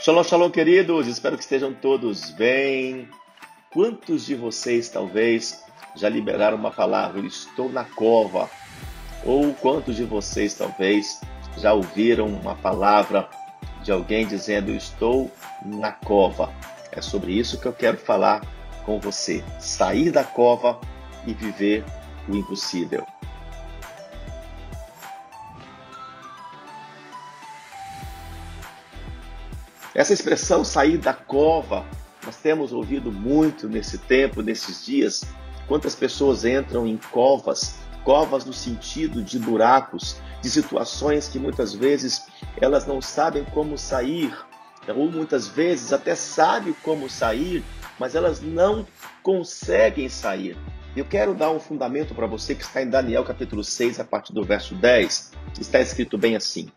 Shalom, shalom, queridos. Espero que estejam todos bem. Quantos de vocês talvez já liberaram uma palavra, estou na cova? Ou quantos de vocês talvez já ouviram uma palavra de alguém dizendo estou na cova? É sobre isso que eu quero falar com você. Sair da cova e viver o impossível. Essa expressão sair da cova, nós temos ouvido muito nesse tempo, nesses dias. Quantas pessoas entram em covas, covas no sentido de buracos, de situações que muitas vezes elas não sabem como sair, ou muitas vezes até sabem como sair, mas elas não conseguem sair. Eu quero dar um fundamento para você que está em Daniel capítulo 6, a partir do verso 10. Está escrito bem assim: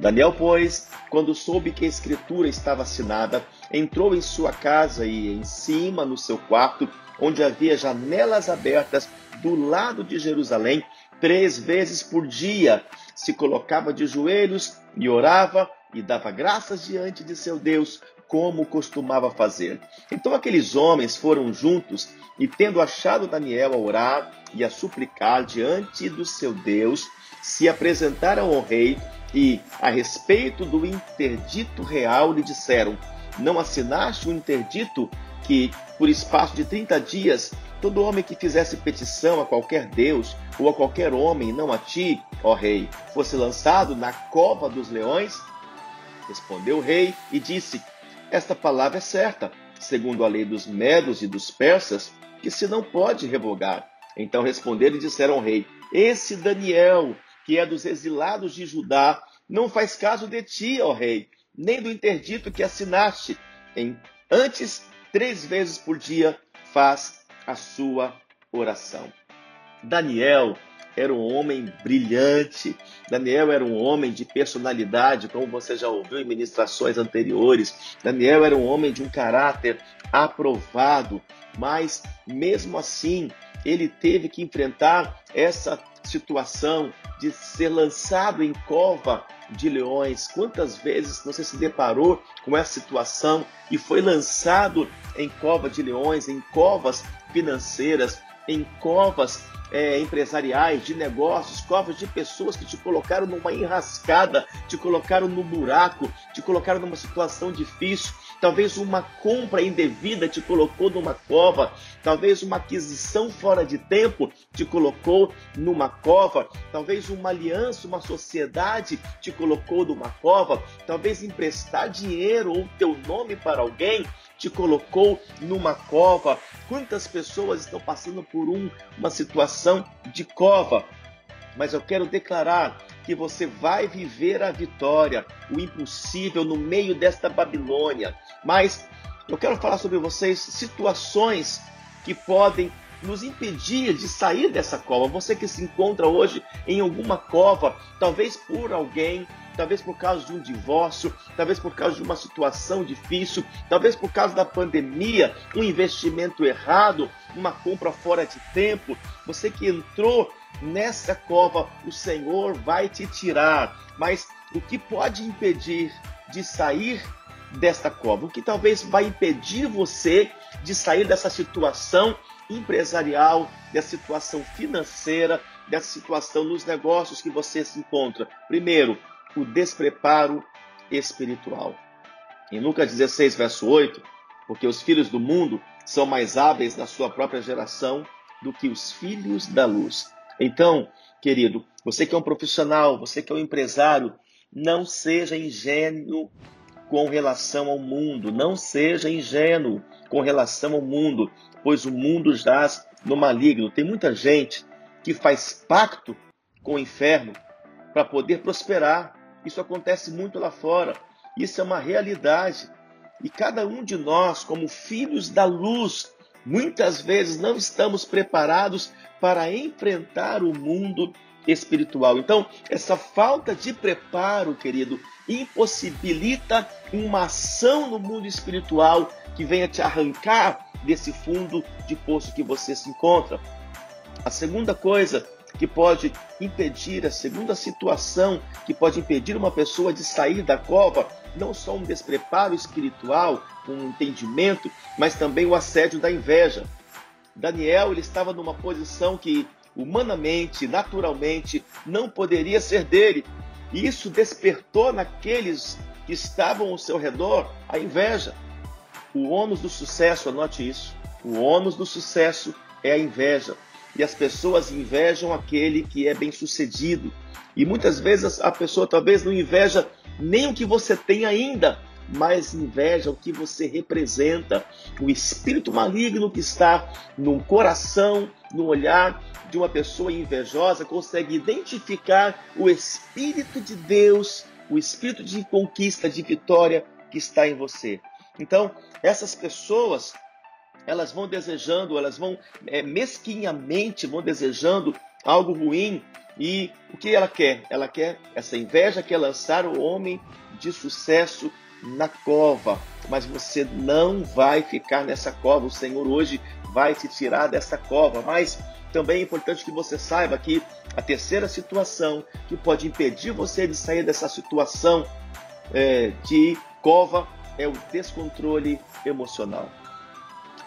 Daniel, pois, quando soube que a escritura estava assinada, entrou em sua casa e em cima no seu quarto, onde havia janelas abertas do lado de Jerusalém, três vezes por dia, se colocava de joelhos e orava e dava graças diante de seu Deus, como costumava fazer. Então aqueles homens foram juntos e, tendo achado Daniel a orar e a suplicar diante do seu Deus, se apresentaram ao rei e, a respeito do interdito real, lhe disseram: Não assinaste o interdito que, por espaço de 30 dias, todo homem que fizesse petição a qualquer Deus ou a qualquer homem, não a ti, ó rei, fosse lançado na cova dos leões? Respondeu o rei e disse: Esta palavra é certa, segundo a lei dos medos e dos persas, que se não pode revogar. Então responderam e disseram ao rei: Esse Daniel, que é dos exilados de Judá, não faz caso de ti, ó rei, nem do interdito que assinaste. Em, antes, três vezes por dia, faz a sua oração. Daniel era um homem brilhante. Daniel era um homem de personalidade, como você já ouviu em ministrações anteriores. Daniel era um homem de um caráter aprovado, mas mesmo assim, ele teve que enfrentar essa situação de ser lançado em cova de leões. Quantas vezes você se deparou com essa situação e foi lançado em cova de leões, em covas financeiras, em covas é, empresariais, de negócios, covas de pessoas que te colocaram numa enrascada, te colocaram no buraco, te colocaram numa situação difícil. Talvez uma compra indevida te colocou numa cova, talvez uma aquisição fora de tempo te colocou numa cova, talvez uma aliança, uma sociedade te colocou numa cova, talvez emprestar dinheiro ou teu nome para alguém te colocou numa cova. Quantas pessoas estão passando por um, uma situação de cova? Mas eu quero declarar que você vai viver a vitória, o impossível no meio desta Babilônia. Mas eu quero falar sobre vocês situações que podem nos impedir de sair dessa cova. Você que se encontra hoje em alguma cova, talvez por alguém talvez por causa de um divórcio, talvez por causa de uma situação difícil, talvez por causa da pandemia, um investimento errado, uma compra fora de tempo. Você que entrou nessa cova, o Senhor vai te tirar. Mas o que pode impedir de sair desta cova? O que talvez vai impedir você de sair dessa situação empresarial, dessa situação financeira, dessa situação nos negócios que você se encontra? Primeiro, o despreparo espiritual. Em Lucas 16, verso 8, porque os filhos do mundo são mais hábeis na sua própria geração do que os filhos da luz. Então, querido, você que é um profissional, você que é um empresário, não seja ingênuo com relação ao mundo, não seja ingênuo com relação ao mundo, pois o mundo jaz no maligno. Tem muita gente que faz pacto com o inferno para poder prosperar, isso acontece muito lá fora. Isso é uma realidade. E cada um de nós, como filhos da luz, muitas vezes não estamos preparados para enfrentar o mundo espiritual. Então, essa falta de preparo, querido, impossibilita uma ação no mundo espiritual que venha te arrancar desse fundo de poço que você se encontra. A segunda coisa que pode impedir, a segunda situação que pode impedir uma pessoa de sair da cova, não só um despreparo espiritual, um entendimento, mas também o assédio da inveja. Daniel ele estava numa posição que humanamente, naturalmente, não poderia ser dele. E isso despertou naqueles que estavam ao seu redor a inveja. O ônus do sucesso, anote isso. O ônus do sucesso é a inveja. E as pessoas invejam aquele que é bem sucedido. E muitas vezes a pessoa talvez não inveja nem o que você tem ainda, mas inveja o que você representa, o espírito maligno que está no coração, no olhar de uma pessoa invejosa, consegue identificar o espírito de Deus, o espírito de conquista, de vitória que está em você. Então, essas pessoas, elas vão desejando, elas vão é, mesquinhamente vão desejando algo ruim e o que ela quer? Ela quer essa inveja quer lançar o homem de sucesso na cova, mas você não vai ficar nessa cova. O Senhor hoje vai te tirar dessa cova. Mas também é importante que você saiba que a terceira situação que pode impedir você de sair dessa situação é, de cova é o descontrole emocional.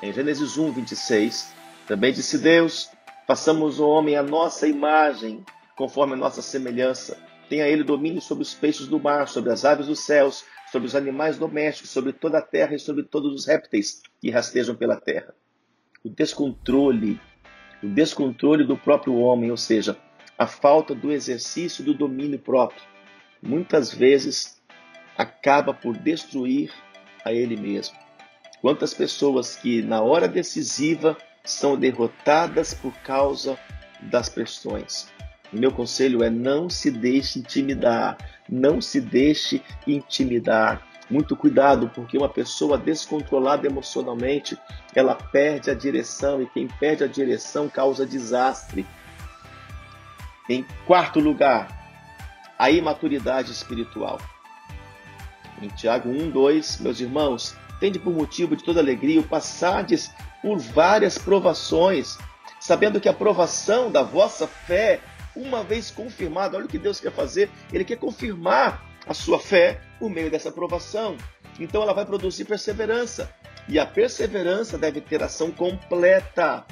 Em Gênesis 1, 26, também disse Deus: façamos o homem a nossa imagem, conforme a nossa semelhança. Tenha ele domínio sobre os peixes do mar, sobre as aves dos céus, sobre os animais domésticos, sobre toda a terra e sobre todos os répteis que rastejam pela terra. O descontrole, o descontrole do próprio homem, ou seja, a falta do exercício do domínio próprio, muitas vezes acaba por destruir a ele mesmo. Quantas pessoas que na hora decisiva são derrotadas por causa das pressões. Meu conselho é não se deixe intimidar, não se deixe intimidar. Muito cuidado, porque uma pessoa descontrolada emocionalmente, ela perde a direção e quem perde a direção causa desastre. Em quarto lugar, a imaturidade espiritual. Em Tiago 1, 2, meus irmãos, tende por motivo de toda alegria o passardes por várias provações, sabendo que a provação da vossa fé uma vez confirmado, olha o que Deus quer fazer, Ele quer confirmar a sua fé por meio dessa aprovação. Então ela vai produzir perseverança. E a perseverança deve ter ação completa,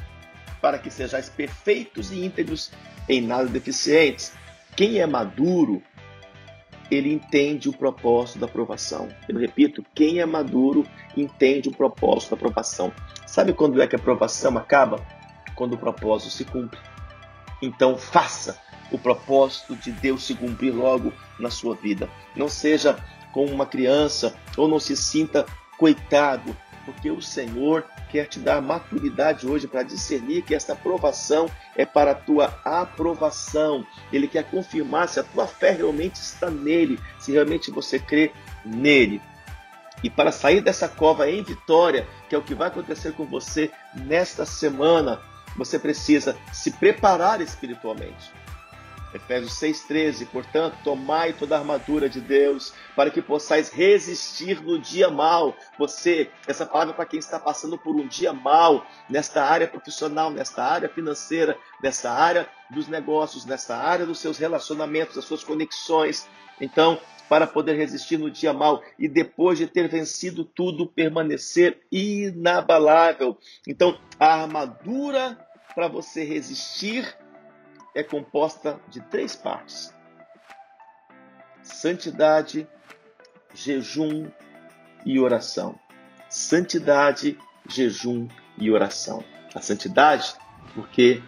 para que sejais perfeitos e íntegros, em nada deficientes. Quem é maduro, ele entende o propósito da aprovação. Eu repito, quem é maduro entende o propósito da aprovação. Sabe quando é que a aprovação acaba? Quando o propósito se cumpre. Então faça o propósito de Deus se cumprir logo na sua vida. Não seja como uma criança ou não se sinta coitado, porque o Senhor quer te dar maturidade hoje para discernir que esta aprovação é para a tua aprovação. Ele quer confirmar se a tua fé realmente está nele, se realmente você crê nele. E para sair dessa cova em vitória, que é o que vai acontecer com você nesta semana, você precisa se preparar espiritualmente. Efésios 6,13, portanto, tomai toda a armadura de Deus para que possais resistir no dia mal. Você, essa palavra é para quem está passando por um dia mal, nesta área profissional, nesta área financeira, nesta área dos negócios, nesta área dos seus relacionamentos, das suas conexões. Então, para poder resistir no dia mal e depois de ter vencido tudo, permanecer inabalável. Então, a armadura para você resistir é composta de três partes: santidade, jejum e oração. Santidade, jejum e oração. A santidade, porque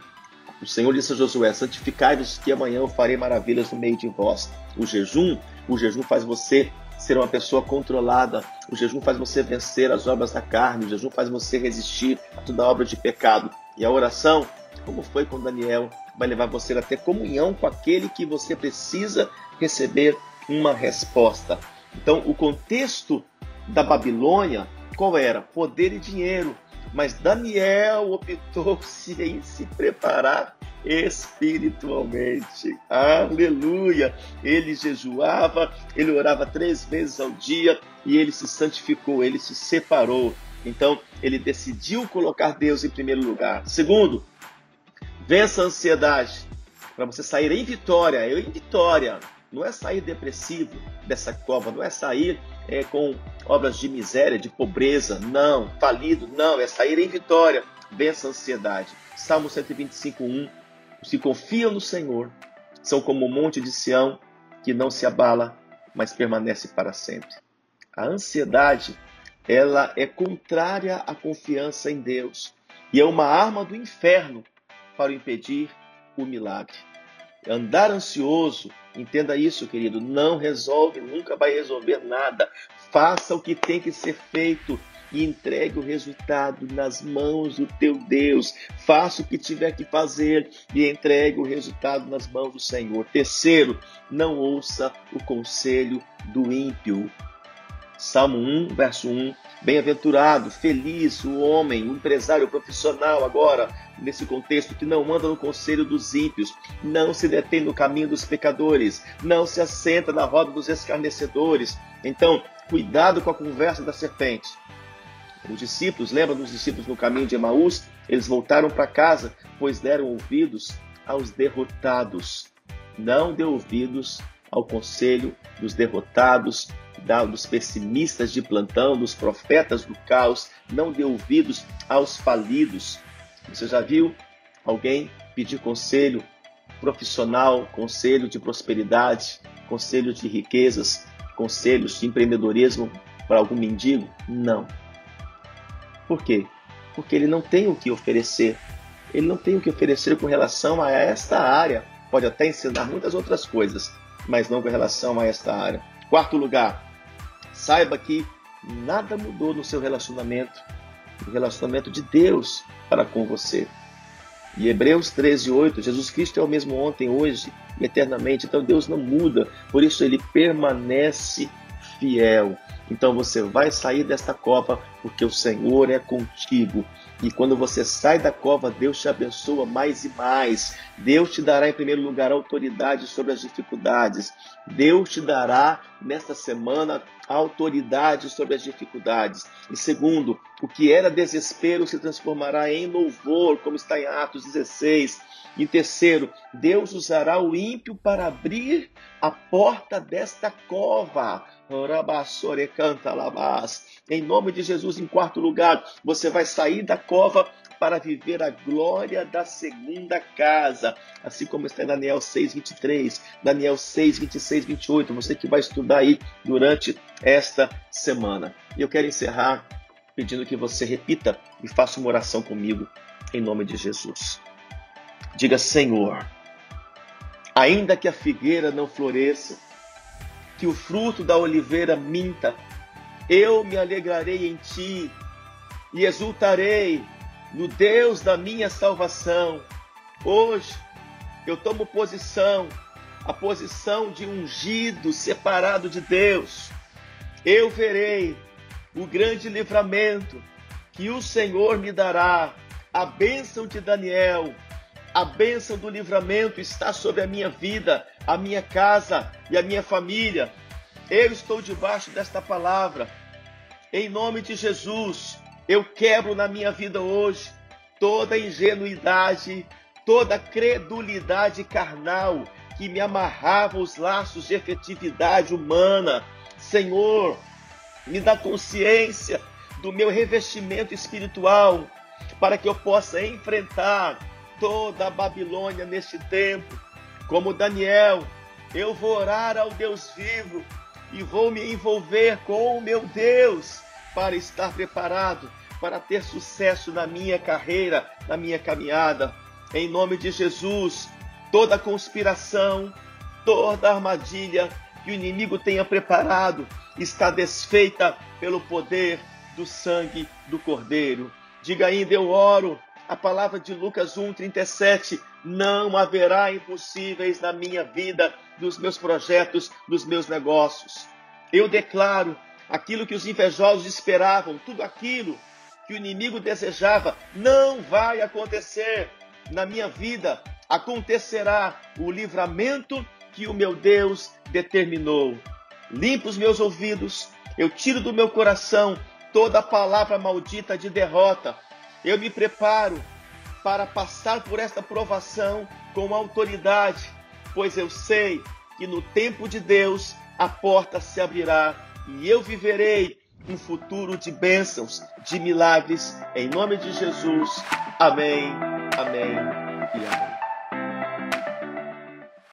o Senhor disse a Josué: santificai-vos que amanhã eu farei maravilhas no meio de vós. O jejum, o jejum faz você ser uma pessoa controlada. O jejum faz você vencer as obras da carne. O jejum faz você resistir a toda obra de pecado. E a oração, como foi com Daniel, vai levar você a ter comunhão com aquele que você precisa receber uma resposta. Então, o contexto da Babilônia, qual era? Poder e dinheiro. Mas Daniel optou-se em se preparar espiritualmente. Aleluia! Ele jejuava, ele orava três vezes ao dia e ele se santificou, ele se separou. Então, ele decidiu colocar Deus em primeiro lugar. Segundo, vença a ansiedade para você sair em vitória. Eu em vitória. Não é sair depressivo dessa cova, não é sair é, com obras de miséria, de pobreza, não. Falido, não. É sair em vitória. Vença a ansiedade. Salmo 125, 1. Os que confiam no Senhor são como o monte de Sião, que não se abala, mas permanece para sempre. A ansiedade, ela é contrária à confiança em Deus e é uma arma do inferno para impedir o milagre. Andar ansioso, entenda isso, querido, não resolve, nunca vai resolver nada. Faça o que tem que ser feito e entregue o resultado nas mãos do teu Deus. Faça o que tiver que fazer e entregue o resultado nas mãos do Senhor. Terceiro, não ouça o conselho do ímpio. Salmo 1, verso 1. Bem-aventurado, feliz o homem, o empresário o profissional agora, nesse contexto, que não anda no conselho dos ímpios, não se detém no caminho dos pecadores, não se assenta na roda dos escarnecedores. Então, cuidado com a conversa da serpente. Os discípulos, lembra dos discípulos no caminho de Emaús? Eles voltaram para casa, pois deram ouvidos aos derrotados. Não dê ouvidos ao conselho dos derrotados, dos pessimistas de plantão, dos profetas do caos. Não dê ouvidos aos falidos. Você já viu alguém pedir conselho profissional, conselho de prosperidade, conselho de riquezas, conselhos de empreendedorismo para algum mendigo? Não. Por quê? Porque ele não tem o que oferecer. Ele não tem o que oferecer com relação a esta área. Pode até ensinar muitas outras coisas, mas não com relação a esta área. Quarto lugar, saiba que nada mudou no seu relacionamento, no relacionamento de Deus para com você. E Hebreus 13, 8, Jesus Cristo é o mesmo ontem, hoje e eternamente. Então Deus não muda, por isso ele permanece fiel. Então você vai sair desta cova porque o Senhor é contigo. E quando você sai da cova, Deus te abençoa mais e mais. Deus te dará, em primeiro lugar, autoridade sobre as dificuldades. Deus te dará, nesta semana, autoridade sobre as dificuldades. E segundo, o que era desespero se transformará em louvor, como está em Atos 16. E terceiro, Deus usará o ímpio para abrir a porta desta cova. Em nome de Jesus, em quarto lugar, você vai sair da cova para viver a glória da segunda casa, assim como está em Daniel 6, 23, Daniel 6, 26, 28. Você que vai estudar aí durante esta semana. E eu quero encerrar pedindo que você repita e faça uma oração comigo, em nome de Jesus. Diga, Senhor, ainda que a figueira não floresça, que o fruto da oliveira minta, eu me alegrarei em ti e exultarei no Deus da minha salvação. Hoje eu tomo posição, a posição de ungido, separado de Deus. Eu verei o grande livramento que o Senhor me dará, a bênção de Daniel, a bênção do livramento está sobre a minha vida, a minha casa e a minha família. Eu estou debaixo desta palavra. Em nome de Jesus, eu quebro na minha vida hoje toda ingenuidade, toda credulidade carnal que me amarrava os laços de efetividade humana. Senhor, me dá consciência do meu revestimento espiritual para que eu possa enfrentar toda a Babilônia neste tempo. Como Daniel, eu vou orar ao Deus vivo e vou me envolver com o meu Deus para estar preparado para ter sucesso na minha carreira, na minha caminhada. Em nome de Jesus, toda conspiração, toda armadilha que o inimigo tenha preparado está desfeita pelo poder do sangue do Cordeiro. Diga ainda: Eu oro a palavra de Lucas 1:37, não haverá impossíveis na minha vida, nos meus projetos, nos meus negócios. Eu declaro aquilo que os invejosos esperavam, tudo aquilo que o inimigo desejava, não vai acontecer na minha vida. Acontecerá o livramento que o meu Deus determinou. Limpa os meus ouvidos, eu tiro do meu coração toda palavra maldita de derrota, eu me preparo para passar por esta provação com autoridade, pois eu sei que no tempo de Deus a porta se abrirá e eu viverei um futuro de bênçãos, de milagres, em nome de Jesus. Amém, amém